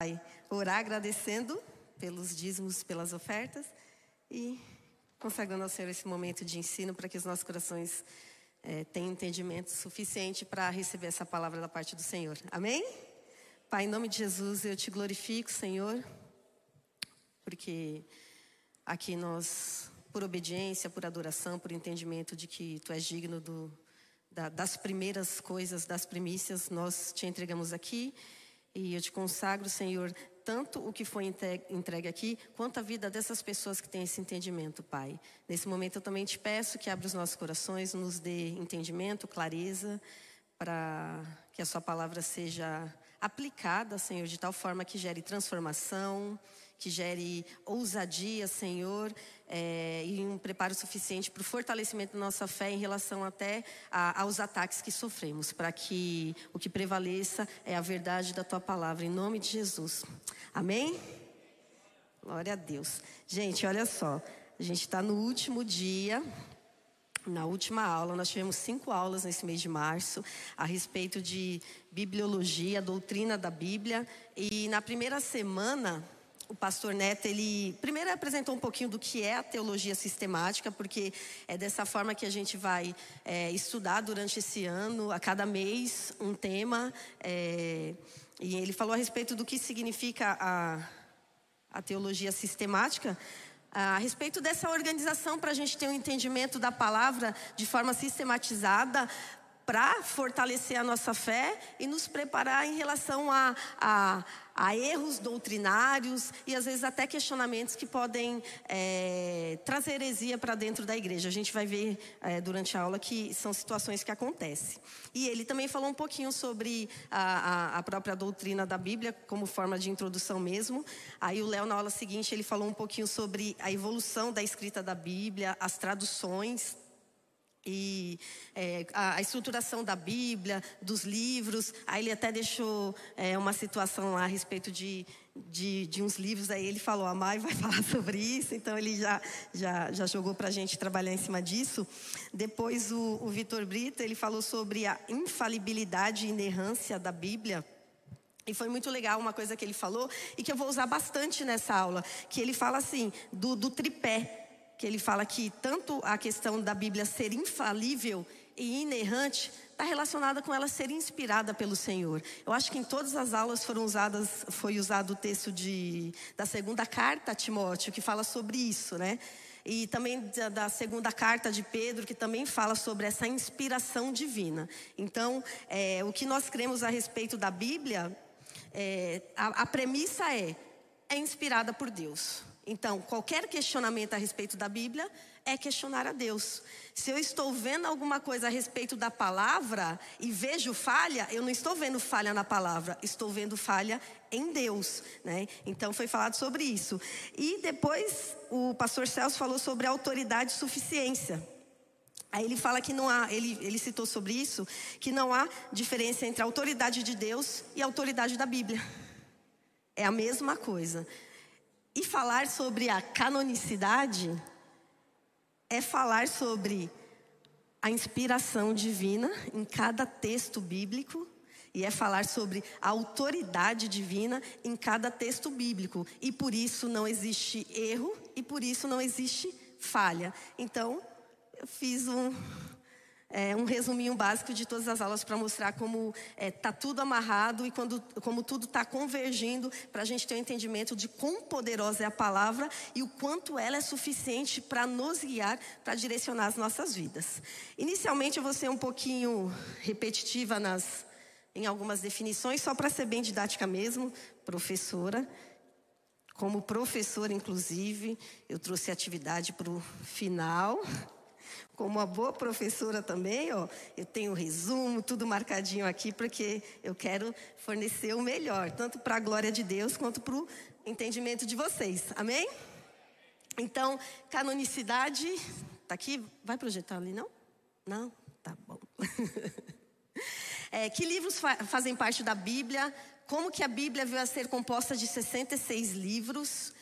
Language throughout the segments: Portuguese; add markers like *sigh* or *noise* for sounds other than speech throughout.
vai orar agradecendo pelos dízimos, pelas ofertas e consagrando ao Senhor esse momento de ensino para que os nossos corações é, tenham entendimento suficiente para receber essa palavra da parte do Senhor. Amém? Pai, em nome de Jesus, eu te glorifico, Senhor, porque aqui nós, por obediência, por adoração, por entendimento de que Tu és digno do, da, das primeiras coisas, das primícias, nós te entregamos aqui e eu te consagro, Senhor, tanto o que foi entregue aqui, quanto a vida dessas pessoas que têm esse entendimento, Pai. Nesse momento eu também te peço que abra os nossos corações, nos dê entendimento, clareza, para que a Sua palavra seja aplicada, Senhor, de tal forma que gere transformação, que gere ousadia, Senhor, é, e um preparo suficiente para o fortalecimento da nossa fé em relação até a, aos ataques que sofremos, para que o que prevaleça é a verdade da tua palavra, em nome de Jesus. Amém? Glória a Deus. Gente, olha só, a gente está no último dia. Na última aula, nós tivemos cinco aulas nesse mês de março a respeito de bibliologia, doutrina da Bíblia. E na primeira semana, o pastor Neto, ele primeiro apresentou um pouquinho do que é a teologia sistemática, porque é dessa forma que a gente vai é, estudar durante esse ano, a cada mês, um tema. É, e ele falou a respeito do que significa a, a teologia sistemática, a respeito dessa organização para a gente ter um entendimento da palavra de forma sistematizada, para fortalecer a nossa fé e nos preparar em relação a, a, a erros doutrinários e às vezes até questionamentos que podem é, trazer heresia para dentro da igreja. A gente vai ver é, durante a aula que são situações que acontecem. E ele também falou um pouquinho sobre a, a, própria doutrina da Bíblia, como forma de introdução mesmo. Aí o Léo, na aula seguinte, ele falou um pouquinho sobre a evolução da escrita da Bíblia, as traduções e é, a, a, estruturação da Bíblia, dos livros. Aí ele até deixou é, uma situação lá a respeito de, de, de, uns livros. Aí ele falou: a Mai vai *laughs* falar sobre isso. Então ele já, já, já jogou para a gente trabalhar em cima disso. Depois o, o Vitor Brito ele falou sobre a infalibilidade e inerrância da Bíblia. E foi muito legal uma coisa que ele falou e que eu vou usar bastante nessa aula, que ele fala assim do, do tripé que ele fala que tanto a questão da Bíblia ser infalível e inerrante está relacionada com ela ser inspirada pelo Senhor. Eu acho que em todas as aulas foram usadas, foi usado o texto de, da segunda carta a Timóteo, que fala sobre isso, né? E também da, da segunda carta de Pedro, que também fala sobre essa inspiração divina. Então, é, o que nós cremos a respeito da Bíblia, é, a, a premissa é, é inspirada por Deus. Então, qualquer questionamento a respeito da Bíblia é questionar a Deus. Se eu estou vendo alguma coisa a respeito da palavra e vejo falha, eu não estou vendo falha na palavra, estou vendo falha em Deus, né? Então foi falado sobre isso. E depois o pastor Celso falou sobre autoridade e suficiência. Aí ele fala que não há, ele, ele citou sobre isso, que não há diferença entre a autoridade de Deus e a autoridade da Bíblia. É a mesma coisa. E falar sobre a canonicidade é falar sobre a inspiração divina em cada texto bíblico e é falar sobre a autoridade divina em cada texto bíblico. E por isso não existe erro e por isso não existe falha. Então, eu fiz um, é, um resuminho básico de todas as aulas para mostrar como está é, tá tudo amarrado e quando, como tudo está convergindo para a gente ter um entendimento de quão poderosa é a palavra e o quanto ela é suficiente para nos guiar, para direcionar as nossas vidas. Inicialmente eu vou ser um pouquinho repetitiva nas, em algumas definições, só para ser bem didática mesmo, professora. Como professora, inclusive, eu trouxe atividade para o final. Como uma boa professora também, ó, eu tenho resumo, tudo marcadinho aqui, porque eu quero fornecer o melhor, tanto para a glória de Deus quanto para o entendimento de vocês. Amém? Então, canonicidade, tá aqui? Vai projetar ali, não? Não? Tá bom. *laughs* é, que livros fa fazem parte da Bíblia? Como que a Bíblia veio a ser composta de 66 livros?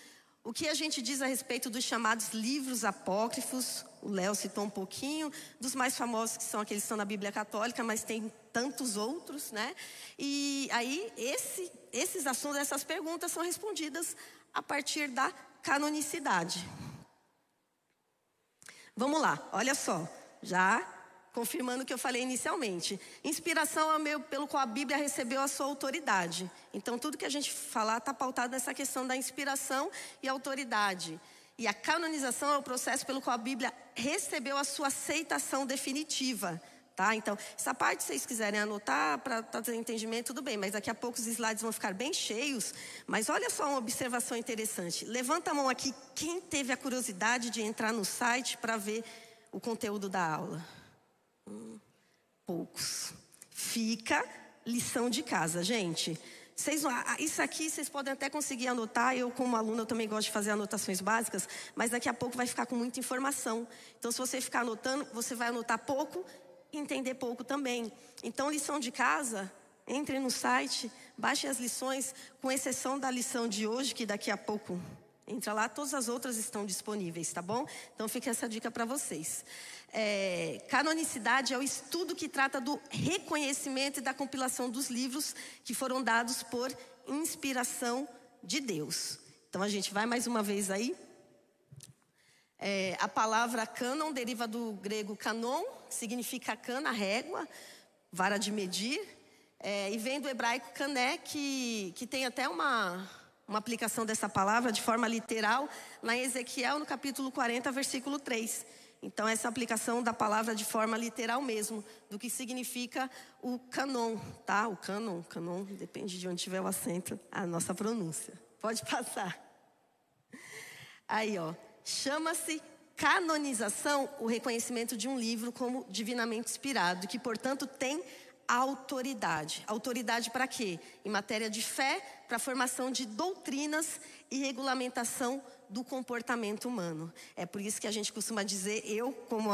O que a gente diz a respeito dos chamados livros apócrifos? O Léo citou um pouquinho, dos mais famosos que são aqueles que estão na Bíblia Católica, mas tem tantos outros, né? E aí esse, esses assuntos, essas perguntas são respondidas a partir da canonicidade. Vamos lá, olha só, já confirmando o que eu falei inicialmente. Inspiração é o meio pelo qual a Bíblia recebeu a sua autoridade. Então, tudo que a gente falar está pautado nessa questão da inspiração e autoridade. E a canonização é o processo pelo qual a Bíblia recebeu a sua aceitação definitiva. Tá? Então, essa parte, se vocês quiserem anotar para trazer entendimento, tudo bem, mas daqui a pouco os slides vão ficar bem cheios. Mas olha só uma observação interessante. Levanta a mão aqui quem teve a curiosidade de entrar no site para ver o conteúdo da aula. Poucos. Fica lição de casa, gente. Vocês, isso aqui vocês podem até conseguir anotar. Eu, como aluna, eu também gosto de fazer anotações básicas, mas daqui a pouco vai ficar com muita informação. Então, se você ficar anotando, você vai anotar pouco e entender pouco também. Então, lição de casa, entre no site, baixe as lições, com exceção da lição de hoje, que daqui a pouco entra lá, todas as outras estão disponíveis, tá bom? Então, fica essa dica para vocês. É, canonicidade é o estudo que trata do reconhecimento e da compilação dos livros que foram dados por inspiração de Deus. Então a gente vai mais uma vez aí. É, a palavra cânon deriva do grego canon, significa cana, régua, vara de medir, é, e vem do hebraico cané, que, que tem até uma, uma aplicação dessa palavra de forma literal, em Ezequiel, no capítulo 40, versículo 3. Então, essa aplicação da palavra de forma literal mesmo, do que significa o canon, tá? O canon, canon, depende de onde tiver o acento, a nossa pronúncia. Pode passar. Aí, ó, chama-se canonização o reconhecimento de um livro como divinamente inspirado, que, portanto, tem autoridade. Autoridade para quê? Em matéria de fé, para formação de doutrinas e regulamentação do comportamento humano. É por isso que a gente costuma dizer, eu, como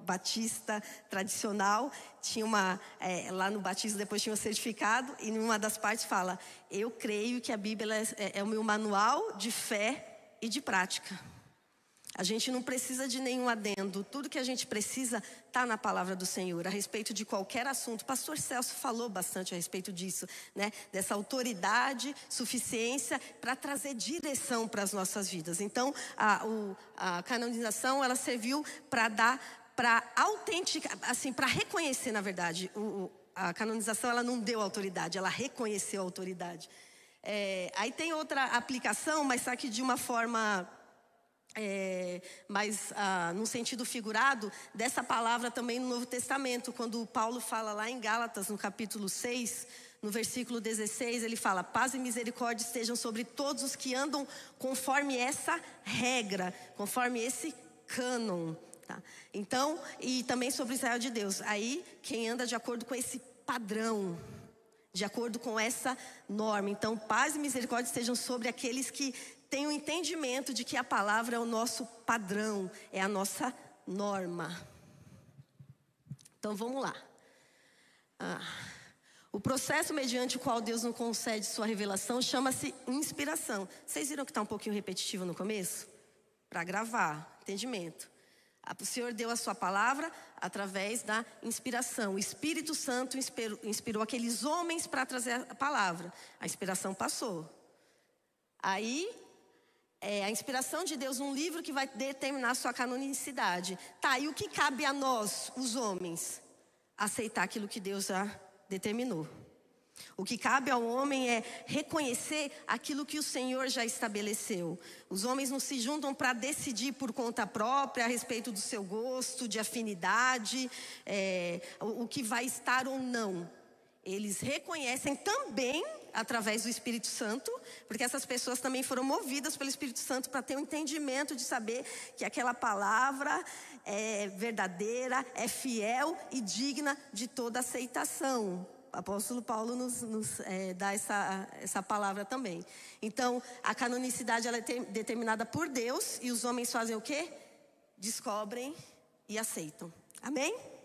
batista tradicional, tinha uma é, lá no batismo depois tinha um certificado e numa das partes fala: eu creio que a Bíblia é, é o meu manual de fé e de prática. A gente não precisa de nenhum adendo. Tudo que a gente precisa está na palavra do Senhor a respeito de qualquer assunto. O pastor Celso falou bastante a respeito disso, né? Dessa autoridade, suficiência para trazer direção para as nossas vidas. Então, a, o, a canonização ela serviu para dar, para autenticar, assim, para reconhecer, na verdade, o, a canonização ela não deu autoridade, ela reconheceu a autoridade. É, aí tem outra aplicação, mas só que de uma forma é, mas ah, no sentido figurado, dessa palavra também no Novo Testamento, quando Paulo fala lá em Gálatas, no capítulo 6, no versículo 16, ele fala: Paz e misericórdia estejam sobre todos os que andam conforme essa regra, conforme esse cânon. Tá? Então, e também sobre Israel de Deus. Aí, quem anda de acordo com esse padrão, de acordo com essa norma. Então, paz e misericórdia estejam sobre aqueles que tem o entendimento de que a palavra é o nosso padrão, é a nossa norma. Então vamos lá. Ah, o processo mediante o qual Deus nos concede sua revelação chama-se inspiração. Vocês viram que está um pouquinho repetitivo no começo? Para gravar, entendimento. O Senhor deu a sua palavra através da inspiração. O Espírito Santo inspirou, inspirou aqueles homens para trazer a palavra. A inspiração passou. Aí é, a inspiração de Deus um livro que vai determinar sua canonicidade. Tá, e o que cabe a nós, os homens? Aceitar aquilo que Deus já determinou. O que cabe ao homem é reconhecer aquilo que o Senhor já estabeleceu. Os homens não se juntam para decidir por conta própria a respeito do seu gosto, de afinidade, é, o que vai estar ou não. Eles reconhecem também através do Espírito Santo, porque essas pessoas também foram movidas pelo Espírito Santo para ter um entendimento de saber que aquela palavra é verdadeira, é fiel e digna de toda aceitação. O apóstolo Paulo nos, nos é, dá essa, essa palavra também. Então, a canonicidade ela é determinada por Deus e os homens fazem o quê? Descobrem e aceitam. Amém?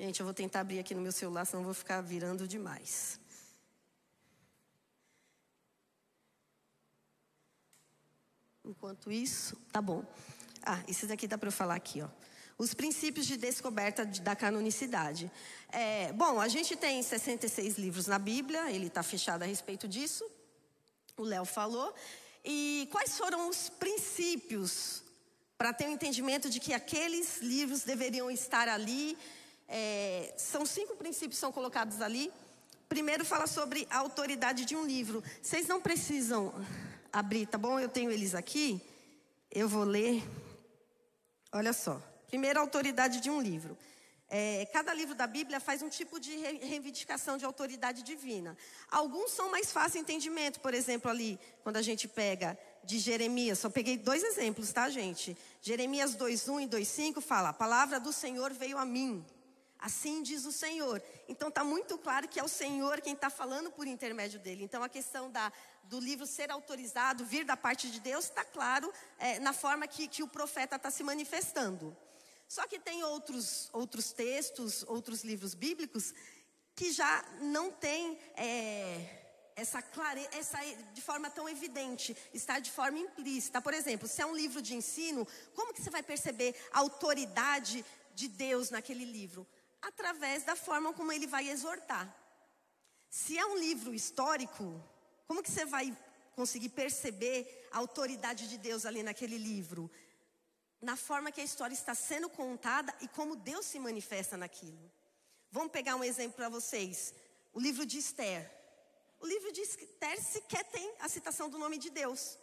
Gente, eu vou tentar abrir aqui no meu celular, senão vou ficar virando demais. enquanto isso, tá bom. Ah, isso daqui dá para eu falar aqui, ó. Os princípios de descoberta da canonicidade. É, bom, a gente tem 66 livros na Bíblia, ele está fechado a respeito disso. O Léo falou. E quais foram os princípios para ter um entendimento de que aqueles livros deveriam estar ali? É, são cinco princípios que são colocados ali. Primeiro fala sobre a autoridade de um livro. Vocês não precisam abrir, tá bom? Eu tenho eles aqui. Eu vou ler. Olha só. Primeiro, a autoridade de um livro. É, cada livro da Bíblia faz um tipo de reivindicação de autoridade divina. Alguns são mais fáceis de entendimento, por exemplo, ali, quando a gente pega de Jeremias, só peguei dois exemplos, tá, gente? Jeremias 2:1 e 2:5 fala: "A palavra do Senhor veio a mim". Assim diz o Senhor. Então está muito claro que é o Senhor quem está falando por intermédio dele. Então a questão da, do livro ser autorizado, vir da parte de Deus, está claro é, na forma que, que o profeta está se manifestando. Só que tem outros, outros textos, outros livros bíblicos que já não tem é, essa clareza, essa, de forma tão evidente, está de forma implícita. Por exemplo, se é um livro de ensino, como que você vai perceber a autoridade de Deus naquele livro? Através da forma como ele vai exortar. Se é um livro histórico, como que você vai conseguir perceber a autoridade de Deus ali naquele livro? Na forma que a história está sendo contada e como Deus se manifesta naquilo. Vamos pegar um exemplo para vocês. O livro de Esther. O livro de Esther sequer tem a citação do nome de Deus.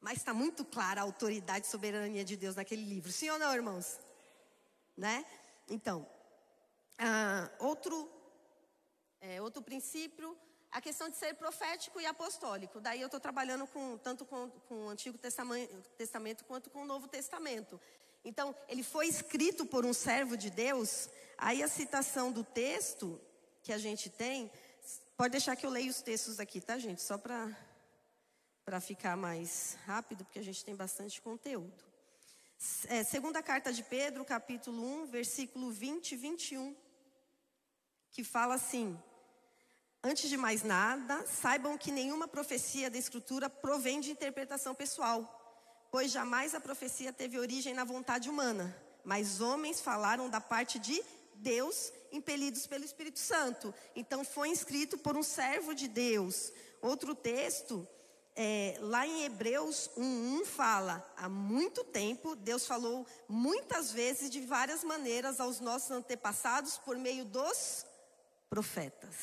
Mas está muito clara a autoridade e soberania de Deus naquele livro. Sim ou não, irmãos? Né? Então, ah, outro, é, outro princípio, a questão de ser profético e apostólico. Daí eu estou trabalhando com, tanto com, com, o Antigo Testamento, Testamento quanto com o Novo Testamento. Então, ele foi escrito por um servo de Deus. Aí a citação do texto que a gente tem, pode deixar que eu leia os textos aqui, tá, gente? Só para para ficar mais rápido, porque a gente tem bastante conteúdo. É, segunda carta de Pedro, capítulo 1, versículo 20 e 21 que fala assim: Antes de mais nada, saibam que nenhuma profecia da Escritura provém de interpretação pessoal, pois jamais a profecia teve origem na vontade humana, mas homens falaram da parte de Deus, impelidos pelo Espírito Santo. Então foi escrito por um servo de Deus. Outro texto, é, lá em Hebreus 1:1 fala: há muito tempo Deus falou muitas vezes de várias maneiras aos nossos antepassados por meio dos profetas.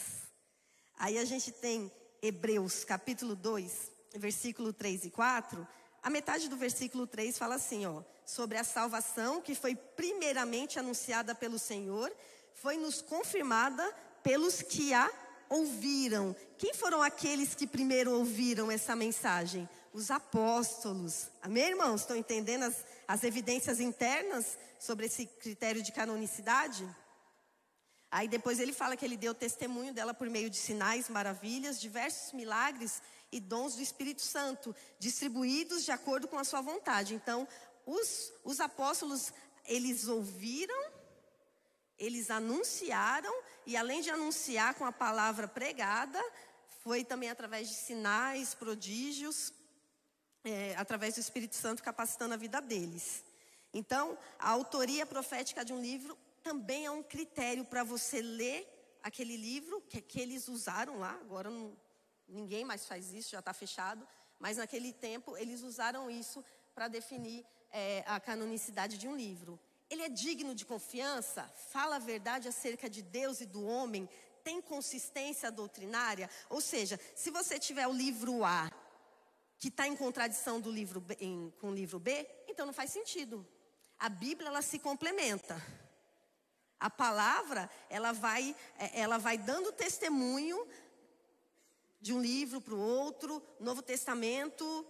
Aí a gente tem Hebreus capítulo 2, versículo 3 e 4. A metade do versículo 3 fala assim, ó, sobre a salvação que foi primeiramente anunciada pelo Senhor, foi nos confirmada pelos que a ouviram. Quem foram aqueles que primeiro ouviram essa mensagem? Os apóstolos. Amém, irmãos? Estão entendendo as, as evidências internas sobre esse critério de canonicidade? Aí depois ele fala que ele deu testemunho dela por meio de sinais, maravilhas, diversos milagres e dons do Espírito Santo, distribuídos de acordo com a sua vontade. Então, os, os apóstolos, eles ouviram, eles anunciaram, e além de anunciar com a palavra pregada, foi também através de sinais, prodígios, é, através do Espírito Santo capacitando a vida deles. Então, a autoria profética de um livro também é um critério para você ler aquele livro que, que eles usaram lá. Agora não, ninguém mais faz isso, já está fechado. Mas naquele tempo eles usaram isso para definir é, a canonicidade de um livro. Ele é digno de confiança, fala a verdade acerca de Deus e do homem, tem consistência doutrinária. Ou seja, se você tiver o livro A, que está em contradição do livro B, em, com o livro B, então não faz sentido. A Bíblia ela se complementa. A palavra, ela vai, é, ela vai dando testemunho de um livro para o outro, Novo Testamento,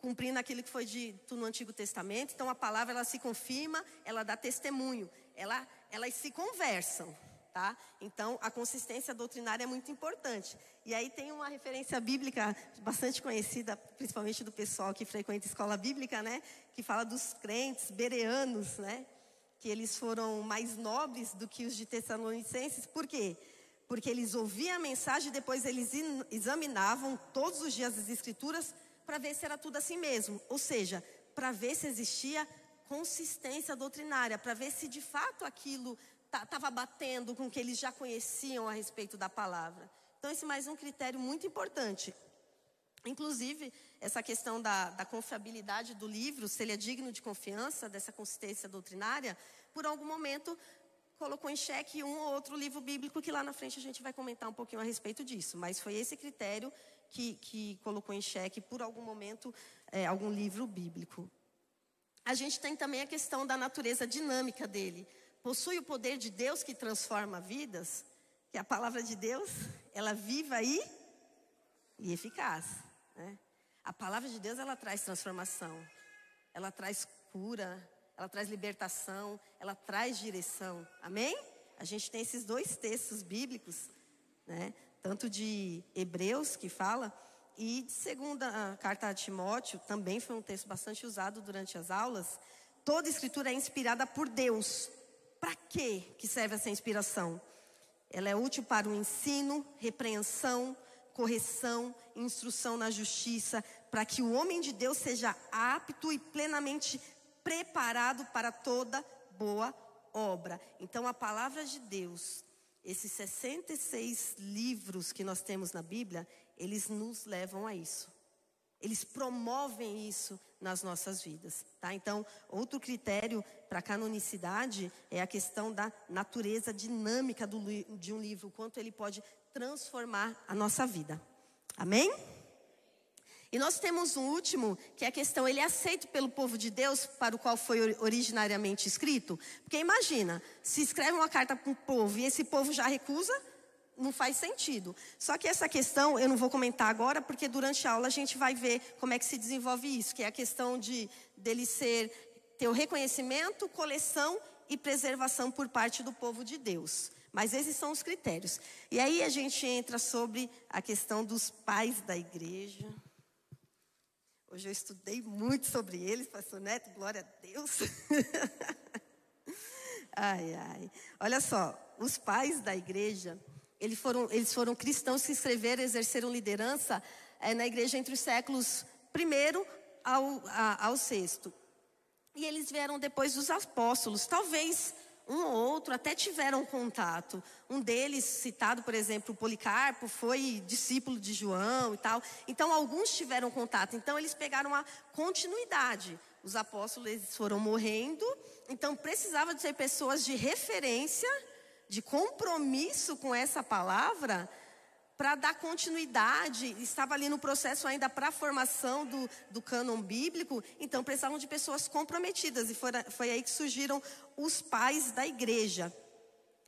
cumprindo aquilo que foi dito no Antigo Testamento. Então a palavra ela se confirma, ela dá testemunho, ela, elas se conversam, tá? Então a consistência doutrinária é muito importante. E aí tem uma referência bíblica bastante conhecida, principalmente do pessoal que frequenta escola bíblica, né? Que fala dos crentes bereanos, né? Que eles foram mais nobres do que os de Tessalonicenses. Por quê? Porque eles ouviam a mensagem e depois eles examinavam todos os dias as escrituras para ver se era tudo assim mesmo. Ou seja, para ver se existia consistência doutrinária, para ver se de fato aquilo estava batendo com o que eles já conheciam a respeito da palavra. Então, esse é mais um critério muito importante. Inclusive, essa questão da, da, confiabilidade do livro, se ele é digno de confiança, dessa consistência doutrinária, por algum momento colocou em xeque um ou outro livro bíblico que lá na frente a gente vai comentar um pouquinho a respeito disso. Mas foi esse critério que, que colocou em xeque, por algum momento, é, algum livro bíblico. A gente tem também a questão da natureza dinâmica dele. Possui o poder de Deus que transforma vidas, que a palavra de Deus, ela viva e, e eficaz. Né? A palavra de Deus, ela traz transformação, ela traz cura, ela traz libertação, ela traz direção. Amém? A gente tem esses dois textos bíblicos, né? Tanto de Hebreus que fala e de segunda carta a Timóteo, também foi um texto bastante usado durante as aulas. Toda escritura é inspirada por Deus. Para que que serve essa inspiração? Ela é útil para o ensino, repreensão, correção, instrução na justiça, para que o homem de Deus seja apto e plenamente preparado para toda boa obra. Então, a palavra de Deus, esses 66 livros que nós temos na Bíblia, eles nos levam a isso. Eles promovem isso nas nossas vidas, tá? Então, outro critério para canonicidade é a questão da natureza dinâmica do, de um livro, quanto ele pode transformar a nossa vida. Amém? E nós temos um último, que é a questão, ele é aceito pelo povo de Deus para o qual foi originariamente escrito? Porque imagina, se escreve uma carta para um povo e esse povo já recusa, não faz sentido. Só que essa questão eu não vou comentar agora, porque durante a aula a gente vai ver como é que se desenvolve isso, que é a questão de dele ser ter o reconhecimento, coleção e preservação por parte do povo de Deus. Mas esses são os critérios. E aí a gente entra sobre a questão dos pais da igreja. Hoje eu estudei muito sobre eles, pastor Neto, glória a Deus. *laughs* ai, ai. Olha só, os pais da igreja, eles foram, eles foram cristãos que escreveram, exerceram liderança é, na igreja entre os séculos primeiro ao, a, ao sexto. E eles vieram depois dos apóstolos. Talvez um ou outro até tiveram contato. Um deles, citado, por exemplo, Policarpo, foi discípulo de João e tal. Então, alguns tiveram contato. Então, eles pegaram a continuidade. Os apóstolos foram morrendo, então precisava de ser pessoas de referência, de compromisso com essa palavra, para dar continuidade, estava ali no processo ainda para a formação do, do cânon bíblico, então precisavam de pessoas comprometidas, e foi, foi aí que surgiram os pais da igreja.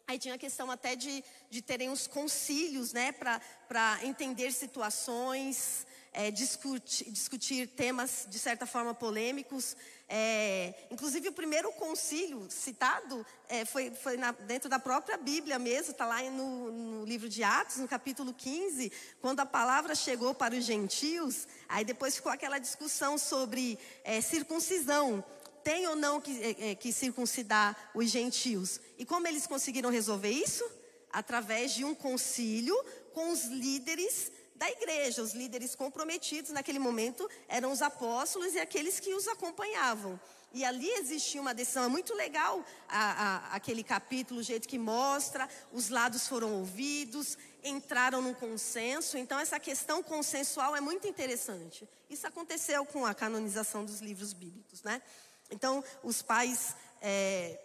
Aí tinha a questão até de, de terem os concílios, né, para entender situações, é, discutir, discutir temas de certa forma polêmicos. É, inclusive, o primeiro concílio citado é, foi, foi na, dentro da própria Bíblia mesmo, está lá no, no, livro de Atos, no capítulo 15, quando a palavra chegou para os gentios, aí depois ficou aquela discussão sobre é, circuncisão. Tem ou não que, é, é, que circuncidar os gentios? E como eles conseguiram resolver isso? Através de um concílio com os líderes da igreja. Os líderes comprometidos naquele momento eram os apóstolos e aqueles que os acompanhavam. E ali existia uma decisão é muito legal, a, a, aquele capítulo, o jeito que mostra, os lados foram ouvidos, entraram num consenso. Então, essa questão consensual é muito interessante. Isso aconteceu com a canonização dos livros bíblicos, né? Então, os pais, é,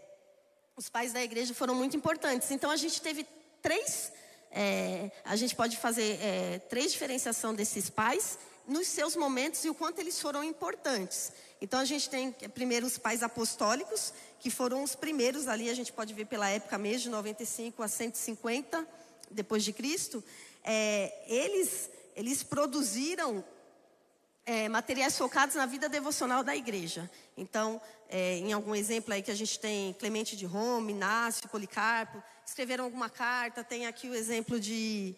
os pais da igreja foram muito importantes. Então, a gente teve três é, a gente pode fazer é, três diferenciação desses pais nos seus momentos e o quanto eles foram importantes. Então a gente tem primeiro os pais apostólicos, que foram os primeiros ali, a gente pode ver pela época mesmo, de 95 a 150 depois de Cristo. É, eles, eles produziram é, materiais focados na vida devocional da igreja. Então, é, em algum exemplo aí que a gente tem Clemente de Roma, Inácio, Policarpo, escreveram alguma carta. Tem aqui o exemplo de,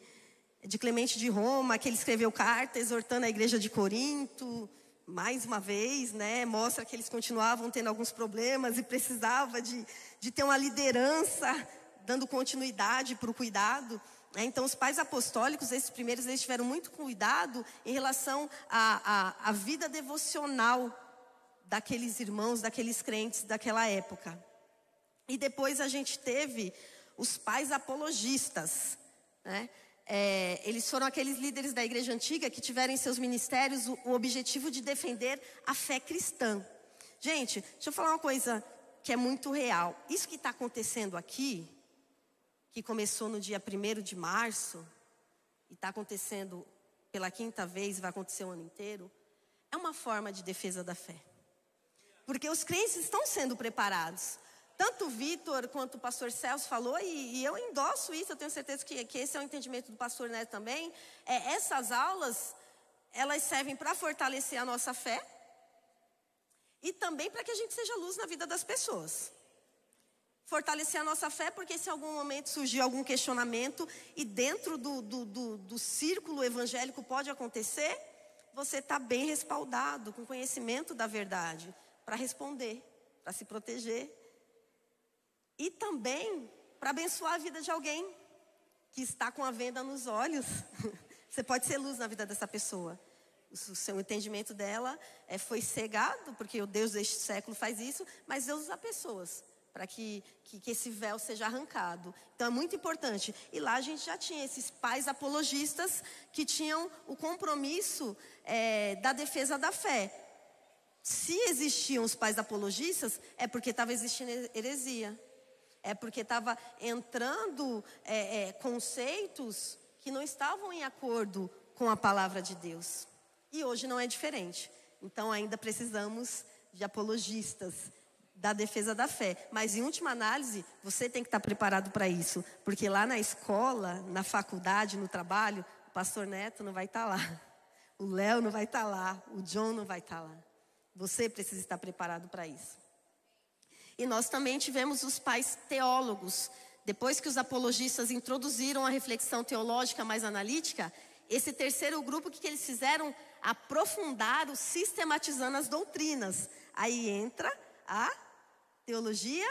de Clemente de Roma, que ele escreveu carta exortando a igreja de Corinto. Mais uma vez, né, mostra que eles continuavam tendo alguns problemas e precisava de, de ter uma liderança dando continuidade para o cuidado. Né? Então, os pais apostólicos, esses primeiros, eles tiveram muito cuidado em relação à, à, à vida devocional daqueles irmãos, daqueles crentes daquela época. E depois a gente teve os pais apologistas, né? É, eles foram aqueles líderes da igreja antiga que tiveram em seus ministérios o, o objetivo de defender a fé cristã. Gente, deixa eu falar uma coisa que é muito real. Isso que está acontecendo aqui, que começou no dia 1 de março, e está acontecendo pela quinta vez, vai acontecer o ano inteiro, é uma forma de defesa da fé. Porque os crentes estão sendo preparados. Tanto o Vitor quanto o pastor Celso falou, e, e, eu endosso isso, eu tenho certeza que, que esse é o entendimento do pastor Neto também. É, essas aulas, elas servem para fortalecer a nossa fé e também para que a gente seja luz na vida das pessoas. Fortalecer a nossa fé, porque se em algum momento surgir algum questionamento e dentro do, do, do, do círculo evangélico pode acontecer, você está bem respaldado, com conhecimento da verdade, para responder, para se proteger e também para abençoar a vida de alguém que está com a venda nos olhos. *laughs* Você pode ser luz na vida dessa pessoa. O seu entendimento dela é, foi cegado, porque o Deus deste século faz isso, mas Deus usa pessoas para que, que, que, esse véu seja arrancado. Então é muito importante. E lá a gente já tinha esses pais apologistas que tinham o compromisso é, da defesa da fé. Se existiam os pais apologistas, é porque estava existindo heresia é porque estava entrando é, é, conceitos que não estavam em acordo com a palavra de Deus. E hoje não é diferente. Então ainda precisamos de apologistas da defesa da fé. Mas em última análise, você tem que estar preparado para isso, porque lá na escola, na faculdade, no trabalho, o pastor Neto não vai estar lá. O Léo não vai estar lá, o John não vai estar lá. Você precisa estar preparado para isso. E nós também tivemos os pais teólogos. Depois que os apologistas introduziram a reflexão teológica mais analítica, esse terceiro grupo, que, que eles fizeram? Aprofundaram, sistematizando as doutrinas. Aí entra a teologia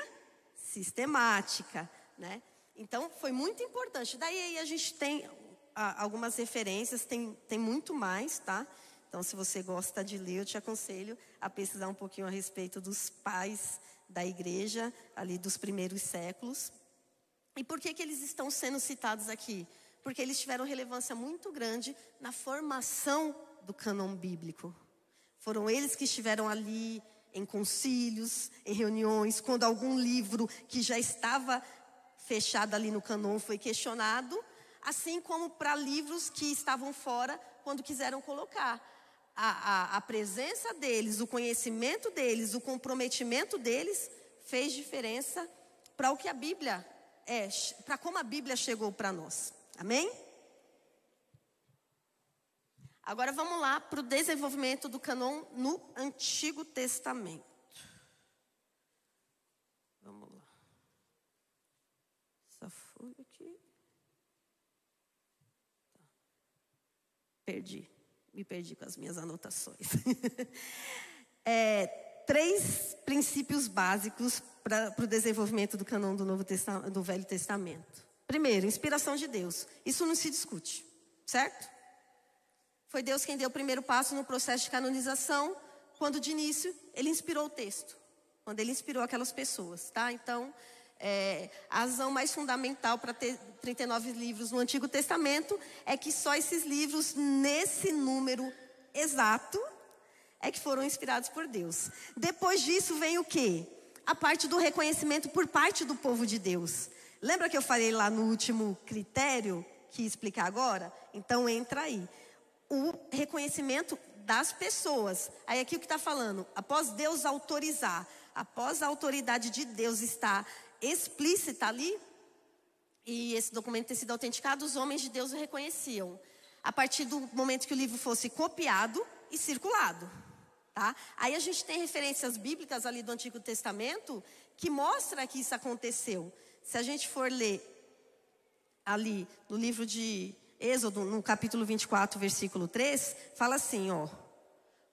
sistemática, né? Então, foi muito importante. Daí aí a gente tem algumas referências, tem, tem muito mais, tá? Então, se você gosta de ler, eu te aconselho a pesquisar um pouquinho a respeito dos pais da igreja ali dos primeiros séculos. E por que, que eles estão sendo citados aqui? Porque eles tiveram relevância muito grande na formação do cânon bíblico. Foram eles que estiveram ali em concílios, em reuniões, quando algum livro que já estava fechado ali no cânon foi questionado, assim como para livros que estavam fora quando quiseram colocar a, a, a presença deles, o conhecimento deles, o comprometimento deles fez diferença para o que a Bíblia é, para como a Bíblia chegou para nós. Amém? Agora vamos lá para o desenvolvimento do canon no Antigo Testamento. Vamos lá. Essa folha aqui. Tá. Perdi me perdi com as minhas anotações. *laughs* é, três princípios básicos para o desenvolvimento do canon do, Novo Testamento, do Velho Testamento. Primeiro, inspiração de Deus. Isso não se discute, certo? Foi Deus quem deu o primeiro passo no processo de canonização, quando de início ele inspirou o texto, quando ele inspirou aquelas pessoas, tá? Então, é, a razão mais fundamental para ter 39 livros no Antigo Testamento é que só esses livros, nesse número exato, é que foram inspirados por Deus. Depois disso vem o quê? A parte do reconhecimento por parte do povo de Deus. Lembra que eu falei lá no último critério que explicar agora? Então entra aí. O reconhecimento das pessoas. Aí aqui o que está falando? Após Deus autorizar, após a autoridade de Deus estar explícita ali, e esse documento ter sido autenticado, os homens de Deus o reconheciam. A partir do momento que o livro fosse copiado e circulado. Tá? Aí a gente tem referências bíblicas ali do Antigo Testamento que mostra que isso aconteceu. Se a gente for ler ali no livro de Êxodo, no capítulo 24, versículo 3, fala assim, ó: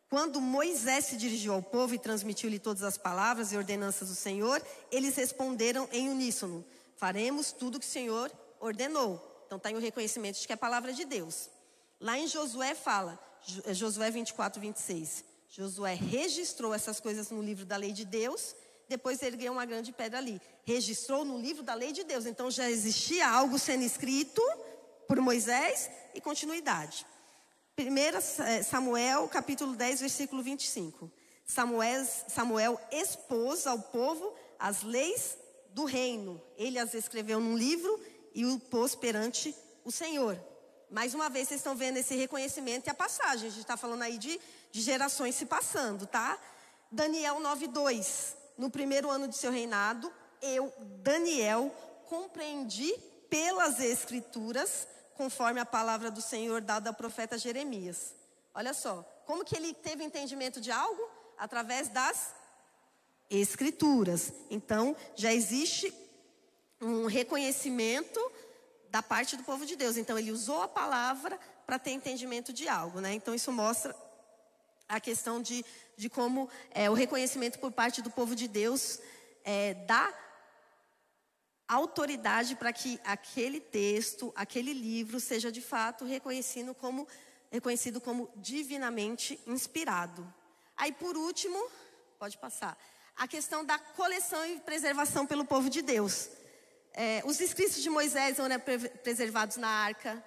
quando Moisés se dirigiu ao povo e transmitiu-lhe todas as palavras e ordenanças do Senhor, eles responderam em uníssono: Faremos tudo o que o Senhor ordenou. Então está aí o reconhecimento de que é a palavra de Deus. Lá em Josué fala, é Josué 24, 26. Josué registrou essas coisas no livro da lei de Deus, depois ergueu uma grande pedra ali. Registrou no livro da lei de Deus. Então já existia algo sendo escrito por Moisés e continuidade. 1 é, Samuel, capítulo 10, versículo 25. Samuel, Samuel expôs ao povo as leis do reino. Ele as escreveu num livro e o pôs perante o Senhor. Mais uma vez, vocês estão vendo esse reconhecimento e a passagem. A gente está falando aí de, de gerações se passando, tá? Daniel 9,2. No primeiro ano de seu reinado, eu, Daniel, compreendi pelas Escrituras, conforme a palavra do Senhor dada ao profeta Jeremias. Olha só, como que ele teve entendimento de algo? Através das Escrituras. Então, já existe um reconhecimento da parte do povo de Deus. Então, ele usou a palavra para ter entendimento de algo, né? Então, isso mostra a questão de, de como é, o reconhecimento por parte do povo de Deus é, dá autoridade para que aquele texto, aquele livro, seja de fato reconhecido como, reconhecido como divinamente inspirado. Aí, por último, pode passar, a questão da coleção e preservação pelo povo de Deus. É, os escritos de Moisés foram preservados na arca,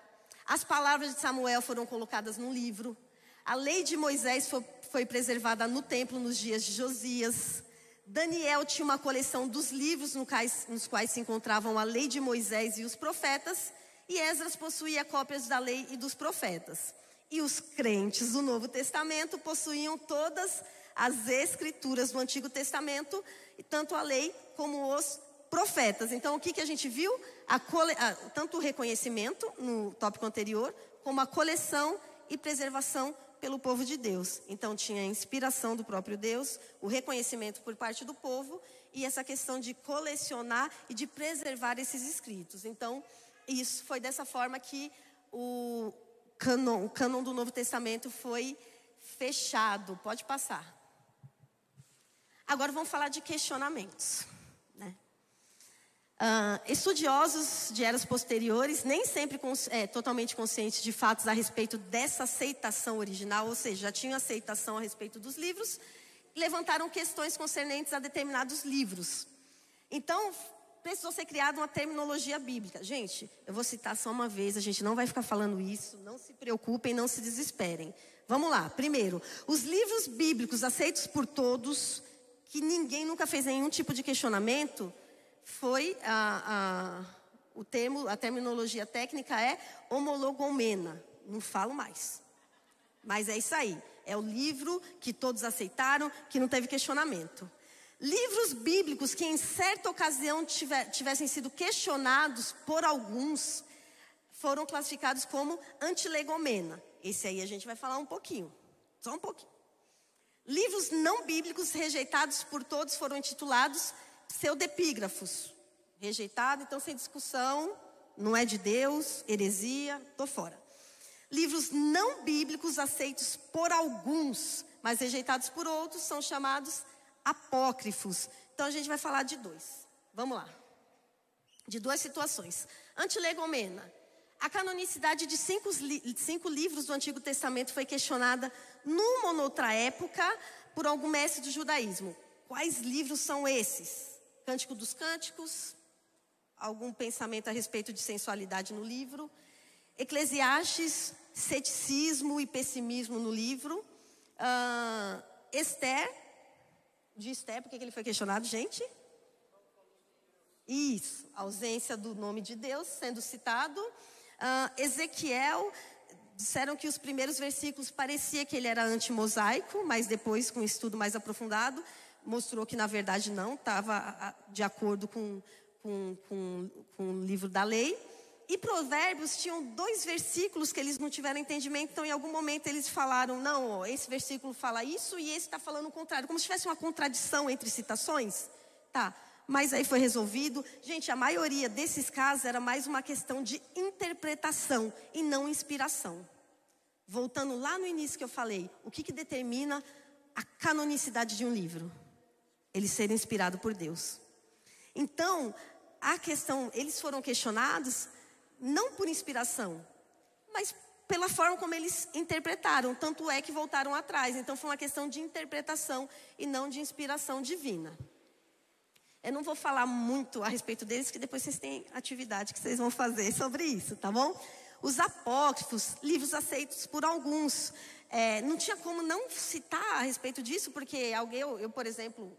as palavras de Samuel foram colocadas no livro, a lei de Moisés foi, foi preservada no templo nos dias de Josias. Daniel tinha uma coleção dos livros nos quais, se encontravam a lei de Moisés e os profetas, e Esdras possuía cópias da lei e dos profetas. E os crentes do Novo Testamento possuíam todas as escrituras do Antigo Testamento, tanto a lei como os profetas. Então, o que, que a gente viu? A cole... tanto o reconhecimento no tópico anterior, como a coleção e preservação pelo povo de Deus. Então tinha a inspiração do próprio Deus, o reconhecimento por parte do povo e essa questão de colecionar e de preservar esses escritos. Então, isso foi dessa forma que o cânon, o do Novo Testamento foi fechado. Pode passar. Agora vamos falar de questionamentos. Uh, estudiosos de eras posteriores, nem sempre cons é, totalmente conscientes de fatos a respeito dessa aceitação original, ou seja, já tinham aceitação a respeito dos livros, levantaram questões concernentes a determinados livros. Então, precisou ser criada uma terminologia bíblica. Gente, eu vou citar só uma vez, a gente não vai ficar falando isso, não se preocupem, não se desesperem. Vamos lá, primeiro, os livros bíblicos aceitos por todos, que ninguém nunca fez nenhum tipo de questionamento, foi a, a, o termo, a terminologia técnica é homologomena. Não falo mais. Mas é isso aí. É o livro que todos aceitaram, que não teve questionamento. Livros bíblicos que em certa ocasião tivessem sido questionados por alguns, foram classificados como antilegomena. Esse aí a gente vai falar um pouquinho. Só um pouquinho. Livros não bíblicos rejeitados por todos foram intitulados pseudepígrafos. Rejeitado, então sem discussão, não é de Deus, heresia, tô fora. Livros não bíblicos aceitos por alguns, mas rejeitados por outros, são chamados apócrifos. Então a gente vai falar de dois. Vamos lá. De duas situações. Antilegomena. A canonicidade de cinco, cinco livros do Antigo Testamento foi questionada numa ou noutra época por algum mestre do judaísmo. Quais livros são esses? Cântico dos Cânticos, algum pensamento a respeito de sensualidade no livro. Eclesiastes, ceticismo e pessimismo no livro. Uh, Esther, de Esther, por que ele foi questionado, gente? Isso, ausência do nome de Deus sendo citado. Uh, Ezequiel, disseram que os primeiros versículos parecia que ele era anti-mosaico, mas depois, com um estudo mais aprofundado, mostrou que na verdade não estava de acordo com, com, com, com o livro da lei. E Provérbios tinham dois versículos que eles não tiveram entendimento, então em algum momento eles falaram: não, esse versículo fala isso e esse está falando o contrário, como se tivesse uma contradição entre citações. Tá, mas aí foi resolvido. Gente, a maioria desses casos era mais uma questão de interpretação e não inspiração. Voltando lá no início que eu falei, o que, que determina a canonicidade de um livro? Ele ser inspirado por Deus. Então, a questão, eles foram questionados não por inspiração, mas pela forma como eles interpretaram. Tanto é que voltaram atrás. Então foi uma questão de interpretação e não de inspiração divina. Eu não vou falar muito a respeito deles, que depois vocês têm atividade que vocês vão fazer sobre isso, tá bom? Os apócrifos, livros aceitos por alguns. É, não tinha como não citar a respeito disso, porque alguém, eu, eu, por exemplo,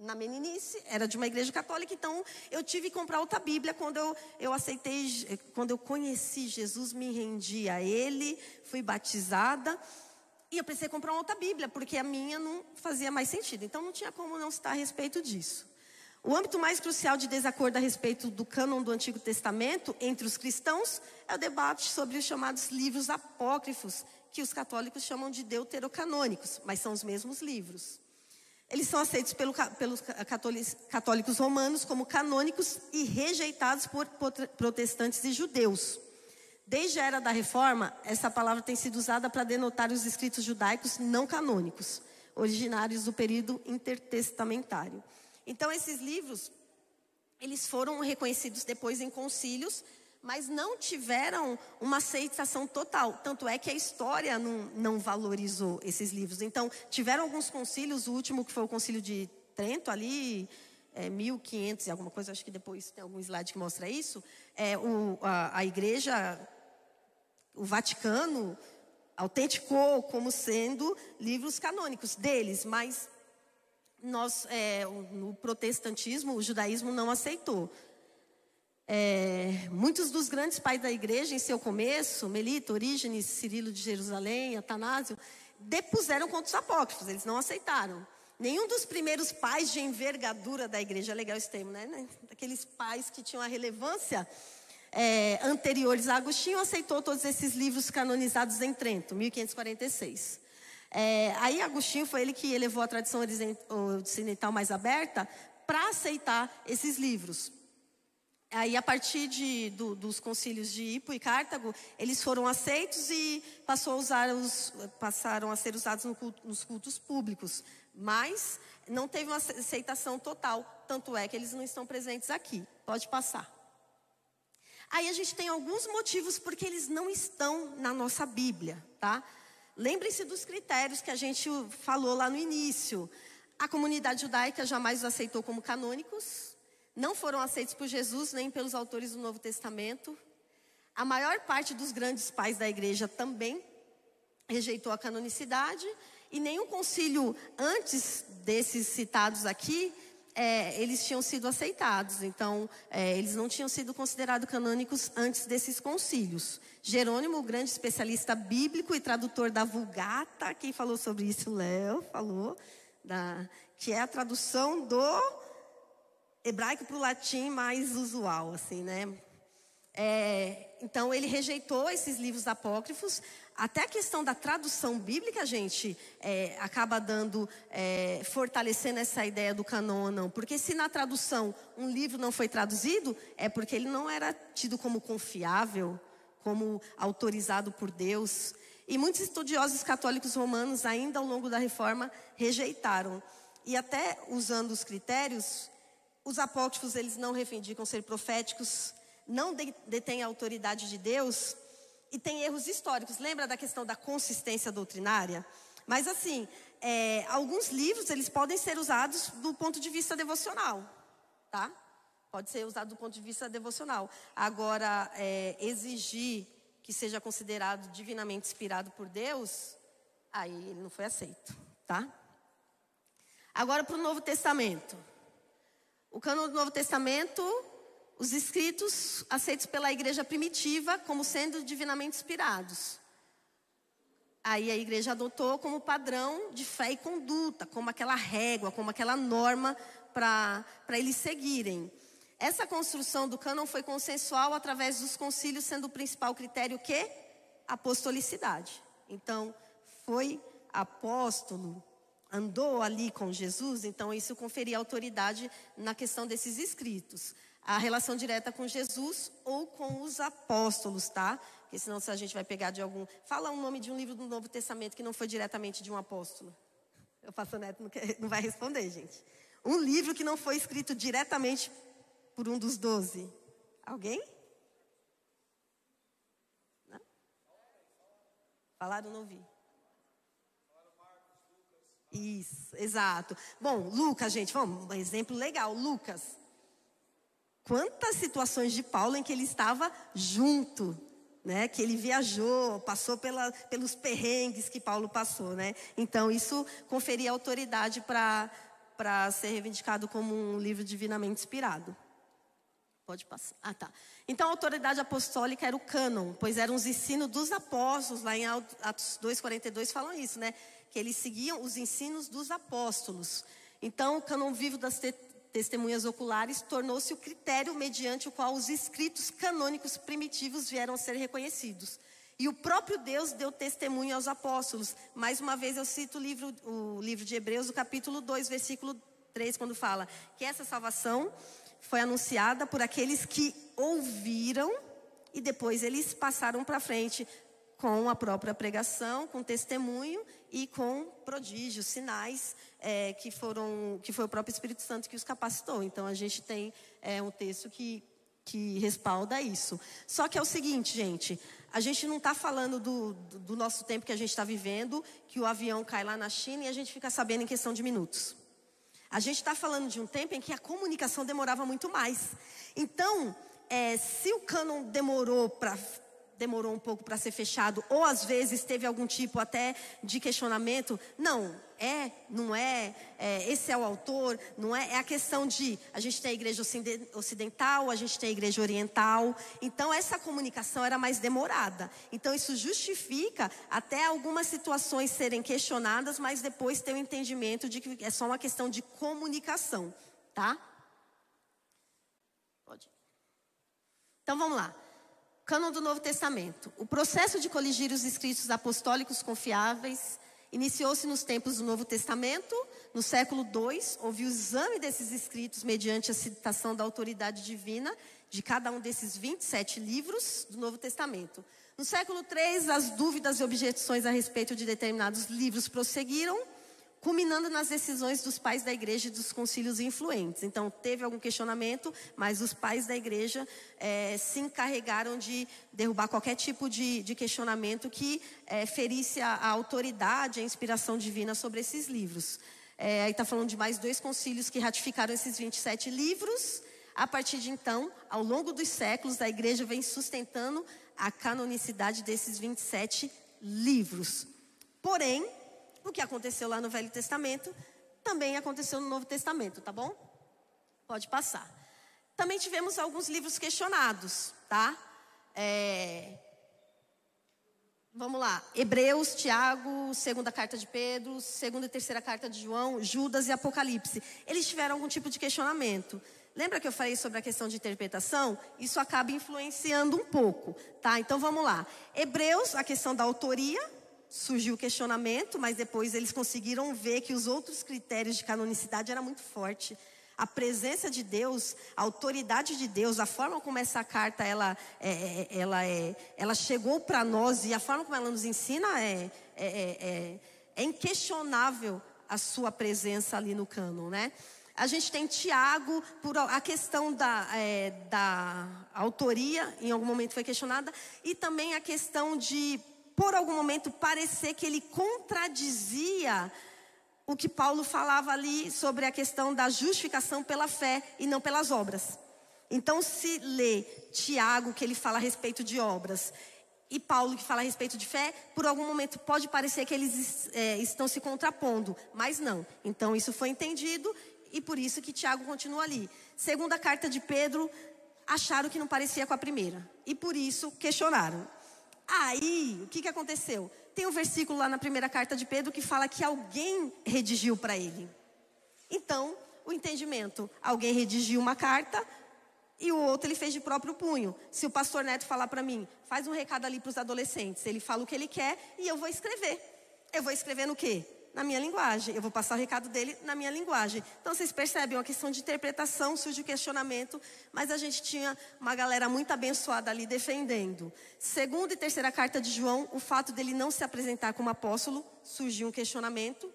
na meninice, era de uma igreja católica, então eu tive que comprar outra Bíblia quando eu, eu aceitei, quando eu conheci Jesus, me rendi a Ele, fui batizada. E eu precisei comprar uma outra Bíblia, porque a minha não fazia mais sentido. Então não tinha como não citar a respeito disso. O âmbito mais crucial de desacordo a respeito do cânon do Antigo Testamento entre os cristãos é o debate sobre os chamados livros apócrifos, que os católicos chamam de deuterocanônicos, mas são os mesmos livros. Eles são aceitos pelo, pelos católicos romanos como canônicos e rejeitados por protestantes e judeus. Desde a era da reforma, essa palavra tem sido usada para denotar os escritos judaicos não canônicos, originários do período intertestamentário. Então esses livros, eles foram reconhecidos depois em concílios, mas não tiveram uma aceitação total. Tanto é que a história não, não valorizou esses livros. Então, tiveram alguns concílios, o último que foi o concílio de Trento, ali, é, 1500 e alguma coisa, acho que depois tem algum slide que mostra isso. É, o, a, a igreja, o Vaticano, autenticou como sendo livros canônicos deles, mas nós, é, no protestantismo, o judaísmo não aceitou. É, muitos dos grandes pais da igreja, em seu começo, Melito, Orígenes, Cirilo de Jerusalém, Atanásio, depuseram contra os apócrifos, eles não aceitaram. Nenhum dos primeiros pais de envergadura da igreja, legal esse termo, né? Aqueles pais que tinham a relevância é, anteriores a Agostinho, aceitou todos esses livros canonizados em Trento, 1546. É, aí Agostinho foi ele que elevou a tradição ocidental mais aberta para aceitar esses livros. Aí, a partir de, do, dos concílios de Hipo e Cartago, eles foram aceitos e passou a os, passaram a ser usados no culto, nos cultos públicos. Mas não teve uma aceitação total, tanto é que eles não estão presentes aqui. Pode passar. Aí a gente tem alguns motivos porque eles não estão na nossa Bíblia, tá? Lembrem-se dos critérios que a gente falou lá no início. A comunidade judaica jamais os aceitou como canônicos, não foram aceitos por Jesus nem pelos autores do Novo Testamento. A maior parte dos grandes pais da igreja também rejeitou a canonicidade, e nenhum concílio antes desses citados aqui é, eles tinham sido aceitados. Então, é, eles não tinham sido considerados canônicos antes desses concílios. Jerônimo, grande especialista bíblico e tradutor da Vulgata, quem falou sobre isso? Léo falou, da, que é a tradução do hebraico para o latim mais usual, assim, né? É, então ele rejeitou esses livros apócrifos. Até a questão da tradução bíblica, gente, é, acaba dando, é, fortalecendo essa ideia do canon ou não. Porque se na tradução um livro não foi traduzido, é porque ele não era tido como confiável, como autorizado por Deus. E muitos estudiosos católicos romanos, ainda ao longo da reforma, rejeitaram. E até usando os critérios, os apócrifos eles não reivindicam ser proféticos, não detêm a autoridade de Deus e tem erros históricos. Lembra da questão da consistência doutrinária? Mas assim, é, alguns livros eles podem ser usados do ponto de vista devocional, tá? Pode ser usado do ponto de vista devocional. Agora, é, exigir que seja considerado divinamente inspirado por Deus, aí ele não foi aceito, tá? Agora para o Novo Testamento. O cano do Novo Testamento, os escritos aceitos pela igreja primitiva como sendo divinamente inspirados. Aí a igreja adotou como padrão de fé e conduta, como aquela régua, como aquela norma para eles seguirem. Essa construção do cânon foi consensual através dos concílios, sendo o principal critério que? Apostolicidade. Então, foi apóstolo, andou ali com Jesus, então isso conferia autoridade na questão desses escritos. A relação direta com Jesus ou com os apóstolos, tá? Porque senão se a gente vai pegar de algum. Fala um nome de um livro do Novo Testamento que não foi diretamente de um apóstolo. Eu pastor neto, não, quer, *laughs* não vai responder, gente. Um livro que não foi escrito diretamente por um dos doze. Alguém? Não? Falaram, não ouvi. Isso, exato. Bom, Lucas, gente, vamos, um exemplo legal. Lucas. Quantas situações de Paulo em que ele estava junto, né? Que ele viajou, passou pela, pelos perrengues que Paulo passou, né? Então, isso conferia autoridade para ser reivindicado como um livro divinamente inspirado. Pode passar. Ah, tá. Então, a autoridade apostólica era o cânon, pois eram os ensinos dos apóstolos, lá em Atos 2,42 falam isso, né? Que eles seguiam os ensinos dos apóstolos. Então, o cânon vivo das te testemunhas oculares tornou-se o critério mediante o qual os escritos canônicos primitivos vieram a ser reconhecidos. E o próprio Deus deu testemunho aos apóstolos. Mais uma vez eu cito o livro, o livro de Hebreus, o capítulo 2, versículo 3, quando fala que essa salvação foi anunciada por aqueles que ouviram e depois eles passaram para frente com a própria pregação, com testemunho e com prodígios, sinais é, que foram, que foi o próprio Espírito Santo que os capacitou. Então a gente tem é, um texto que que respalda isso. Só que é o seguinte, gente, a gente não está falando do, do, do, nosso tempo que a gente está vivendo, que o avião cai lá na China e a gente fica sabendo em questão de minutos. A gente está falando de um tempo em que a comunicação demorava muito mais. Então, é, se o cânon demorou para demorou um pouco para ser fechado, ou às vezes teve algum tipo até de questionamento. Não, é, não é, é, esse é o autor, não é. É a questão de a gente tem a igreja ocidental, a gente tem a igreja oriental. Então essa comunicação era mais demorada. Então isso justifica até algumas situações serem questionadas, mas depois ter o entendimento de que é só uma questão de comunicação, tá? Pode. Então vamos lá. Cânon do Novo Testamento. O processo de coligir os escritos apostólicos confiáveis iniciou-se nos tempos do Novo Testamento. No século II, houve o exame desses escritos mediante a citação da autoridade divina de cada um desses 27 livros do Novo Testamento. No século III, as dúvidas e objeções a respeito de determinados livros prosseguiram culminando nas decisões dos pais da igreja e dos concílios influentes. Então, teve algum questionamento, mas os pais da igreja é, se encarregaram de derrubar qualquer tipo de, de questionamento que é, ferisse a, a, autoridade, a inspiração divina sobre esses livros. É, aí está falando de mais dois concílios que ratificaram esses 27 livros. A partir de então, ao longo dos séculos, a igreja vem sustentando a canonicidade desses 27 livros. Porém, o que aconteceu lá no Velho Testamento também aconteceu no Novo Testamento, tá bom? Pode passar. Também tivemos alguns livros questionados, tá? É... Vamos lá. Hebreus, Tiago, segunda carta de Pedro, segunda e terceira carta de João, Judas e Apocalipse. Eles tiveram algum tipo de questionamento. Lembra que eu falei sobre a questão de interpretação? Isso acaba influenciando um pouco, tá? Então vamos lá. Hebreus, a questão da autoria, surgiu o questionamento, mas depois eles conseguiram ver que os outros critérios de canonicidade eram muito forte. A presença de Deus, a autoridade de Deus, a forma como essa carta ela, é, é ela, é, ela chegou para nós e a forma como ela nos ensina é, é, é, é inquestionável a sua presença ali no cânon, né? A gente tem Tiago, por a questão da, é, da autoria, em algum momento foi questionada, e também a questão de por algum momento parecer que ele contradizia o que Paulo falava ali sobre a questão da justificação pela fé e não pelas obras. Então, se lê Tiago, que ele fala a respeito de obras, e Paulo, que fala a respeito de fé, por algum momento pode parecer que eles é, estão se contrapondo, mas não. Então, isso foi entendido e por isso que Tiago continua ali. Segunda carta de Pedro, acharam que não parecia com a primeira, e por isso questionaram. Aí, o que, que aconteceu? Tem um versículo lá na primeira carta de Pedro que fala que alguém redigiu para ele. Então, o entendimento: alguém redigiu uma carta e o outro ele fez de próprio punho. Se o pastor Neto falar para mim, faz um recado ali para os adolescentes, ele fala o que ele quer e eu vou escrever. Eu vou escrever no quê? Na minha linguagem. Eu vou passar o recado dele na minha linguagem. Então vocês percebem, uma questão de interpretação, surge o questionamento, mas a gente tinha uma galera muito abençoada ali defendendo. Segunda e terceira carta de João, o fato dele não se apresentar como apóstolo, surgiu um questionamento.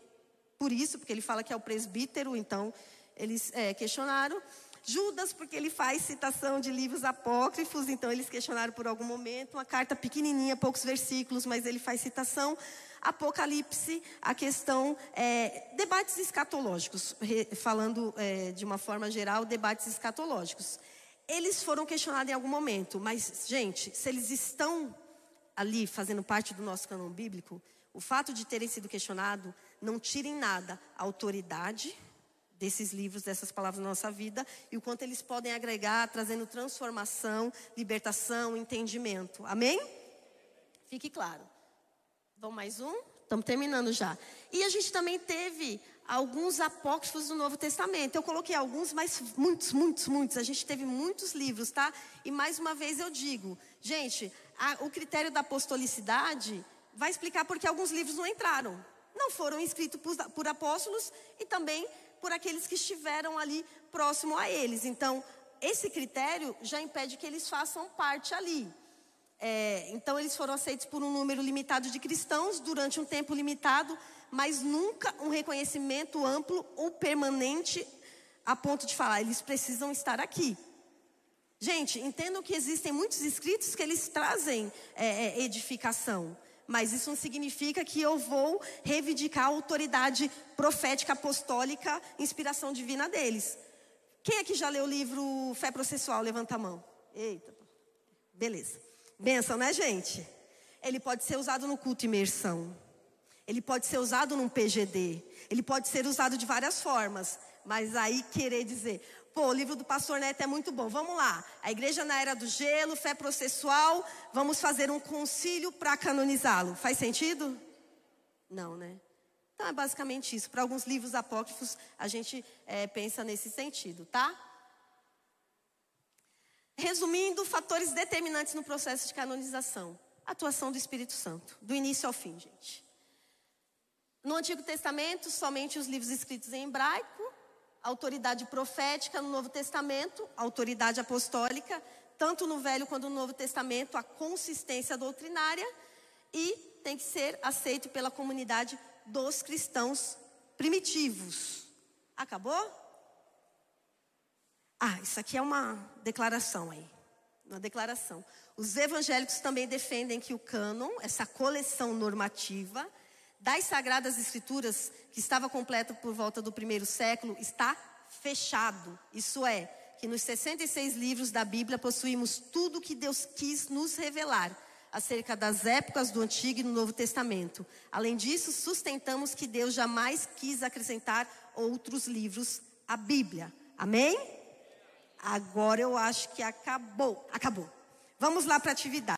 Por isso, porque ele fala que é o presbítero, então eles é, questionaram. Judas, porque ele faz citação de livros apócrifos, então eles questionaram por algum momento. Uma carta pequenininha, poucos versículos, mas ele faz citação. Apocalipse, a questão, é, debates escatológicos, falando é, de uma forma geral, debates escatológicos. Eles foram questionados em algum momento, mas, gente, se eles estão ali fazendo parte do nosso cânon bíblico, o fato de terem sido questionados não tira em nada a autoridade desses livros, dessas palavras na nossa vida e o quanto eles podem agregar, trazendo transformação, libertação, entendimento. Amém? Fique claro. Vamos mais um? Estamos terminando já. E a gente também teve alguns apócrifos do Novo Testamento. Eu coloquei alguns, mas muitos, muitos, muitos. A gente teve muitos livros, tá? E mais uma vez eu digo, gente, a, o critério da apostolicidade vai explicar porque alguns livros não entraram. Não foram escritos por, por apóstolos e também por aqueles que estiveram ali próximo a eles. Então, esse critério já impede que eles façam parte ali. É, então, eles foram aceitos por um número limitado de cristãos durante um tempo limitado, mas nunca um reconhecimento amplo ou permanente a ponto de falar, eles precisam estar aqui. Gente, entendam que existem muitos escritos que eles trazem é, é edificação mas isso não significa que eu vou reivindicar a autoridade profética, apostólica, inspiração divina deles. Quem aqui já leu o livro Fé Processual? Levanta a mão. Eita, beleza. Benção, né, gente? Ele pode ser usado no culto imersão. Ele pode ser usado num PGD. Ele pode ser usado de várias formas. Mas aí querer dizer, Pô, o livro do pastor Neto é muito bom. Vamos lá. A igreja na era do gelo, fé processual. Vamos fazer um concílio para canonizá-lo. Faz sentido? Não, né? Então é basicamente isso. Para alguns livros apócrifos, a gente é, pensa nesse sentido, tá? Resumindo, fatores determinantes no processo de canonização: atuação do Espírito Santo, do início ao fim, gente. No Antigo Testamento, somente os livros escritos em hebraico, autoridade profética no Novo Testamento, autoridade apostólica, tanto no Velho quanto no Novo Testamento, a consistência doutrinária e tem que ser aceito pela comunidade dos cristãos primitivos. Acabou? Ah, isso aqui é uma declaração aí. Uma declaração. Os evangélicos também defendem que o cânon, essa coleção normativa, das Sagradas Escrituras, que estava completo por volta do primeiro século, está fechado. Isso é, que nos 66 livros da Bíblia possuímos tudo que Deus quis nos revelar acerca das épocas do Antigo e do Novo Testamento. Além disso, sustentamos que Deus jamais quis acrescentar outros livros à Bíblia. Amém? Agora eu acho que acabou. Acabou. Vamos lá para a atividade.